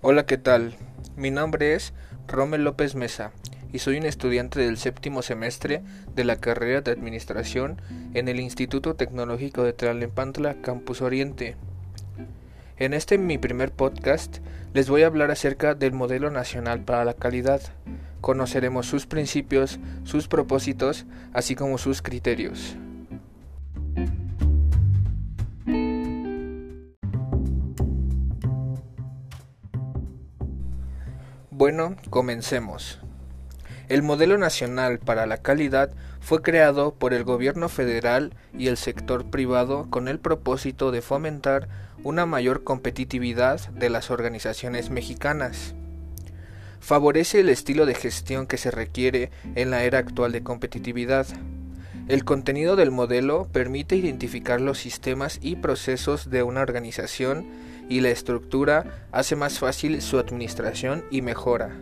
Hola, ¿qué tal? Mi nombre es Rommel López Mesa y soy un estudiante del séptimo semestre de la carrera de Administración en el Instituto Tecnológico de Tlalnepantla, Campus Oriente. En este mi primer podcast les voy a hablar acerca del modelo nacional para la calidad. Conoceremos sus principios, sus propósitos, así como sus criterios. Bueno, comencemos. El Modelo Nacional para la Calidad fue creado por el gobierno federal y el sector privado con el propósito de fomentar una mayor competitividad de las organizaciones mexicanas. Favorece el estilo de gestión que se requiere en la era actual de competitividad. El contenido del modelo permite identificar los sistemas y procesos de una organización y la estructura hace más fácil su administración y mejora.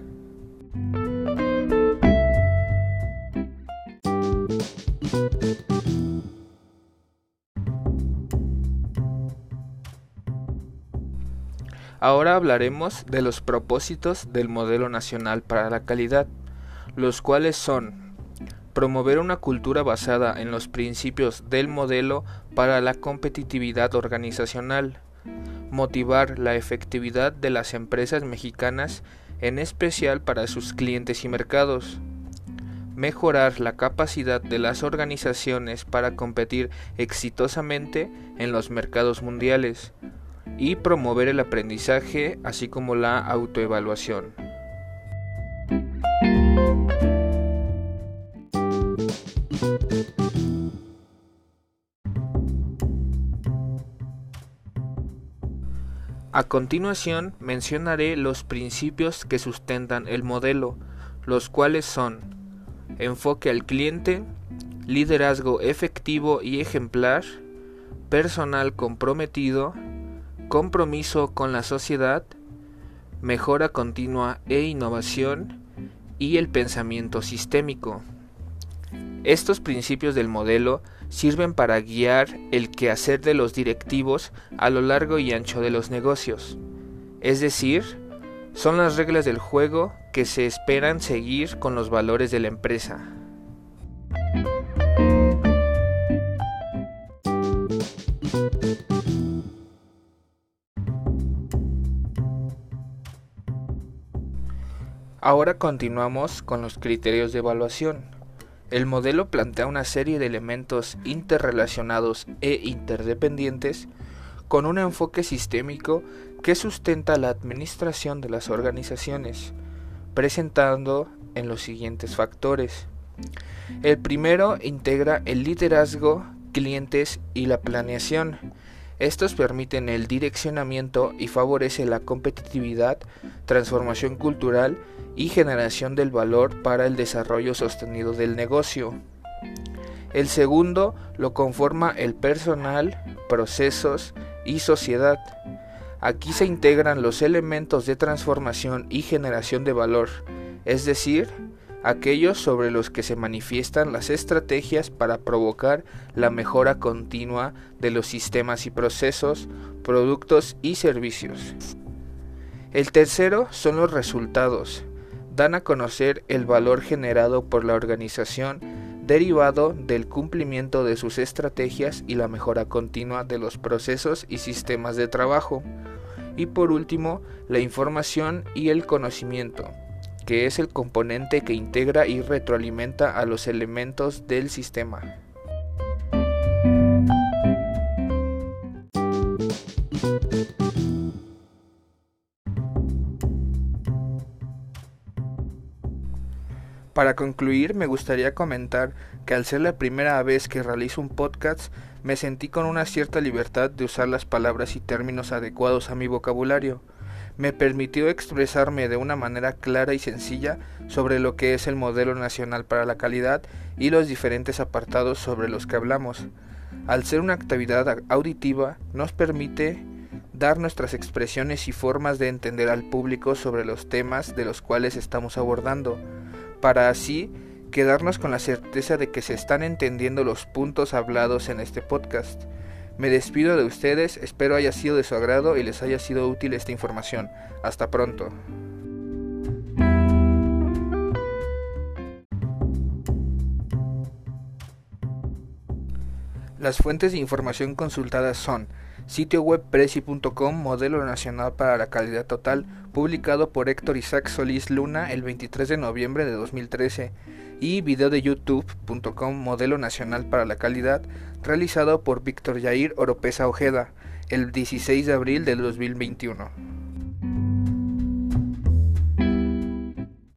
Ahora hablaremos de los propósitos del Modelo Nacional para la Calidad, los cuales son promover una cultura basada en los principios del modelo para la competitividad organizacional, motivar la efectividad de las empresas mexicanas, en especial para sus clientes y mercados, mejorar la capacidad de las organizaciones para competir exitosamente en los mercados mundiales y promover el aprendizaje así como la autoevaluación. A continuación mencionaré los principios que sustentan el modelo, los cuales son enfoque al cliente, liderazgo efectivo y ejemplar, personal comprometido, compromiso con la sociedad, mejora continua e innovación y el pensamiento sistémico. Estos principios del modelo sirven para guiar el quehacer de los directivos a lo largo y ancho de los negocios. Es decir, son las reglas del juego que se esperan seguir con los valores de la empresa. Ahora continuamos con los criterios de evaluación. El modelo plantea una serie de elementos interrelacionados e interdependientes con un enfoque sistémico que sustenta la administración de las organizaciones, presentando en los siguientes factores. El primero integra el liderazgo, clientes y la planeación. Estos permiten el direccionamiento y favorece la competitividad, transformación cultural y generación del valor para el desarrollo sostenido del negocio. El segundo lo conforma el personal, procesos y sociedad. Aquí se integran los elementos de transformación y generación de valor, es decir, aquellos sobre los que se manifiestan las estrategias para provocar la mejora continua de los sistemas y procesos, productos y servicios. El tercero son los resultados, dan a conocer el valor generado por la organización derivado del cumplimiento de sus estrategias y la mejora continua de los procesos y sistemas de trabajo. Y por último, la información y el conocimiento, que es el componente que integra y retroalimenta a los elementos del sistema. Para concluir, me gustaría comentar que al ser la primera vez que realizo un podcast, me sentí con una cierta libertad de usar las palabras y términos adecuados a mi vocabulario. Me permitió expresarme de una manera clara y sencilla sobre lo que es el modelo nacional para la calidad y los diferentes apartados sobre los que hablamos. Al ser una actividad auditiva, nos permite dar nuestras expresiones y formas de entender al público sobre los temas de los cuales estamos abordando para así quedarnos con la certeza de que se están entendiendo los puntos hablados en este podcast. Me despido de ustedes, espero haya sido de su agrado y les haya sido útil esta información. Hasta pronto. Las fuentes de información consultadas son sitio web preci.com, modelo nacional para la calidad total, publicado por Héctor Isaac Solís Luna el 23 de noviembre de 2013, y video de youtube.com, modelo nacional para la calidad, realizado por Víctor Yair Oropesa Ojeda el 16 de abril del 2021.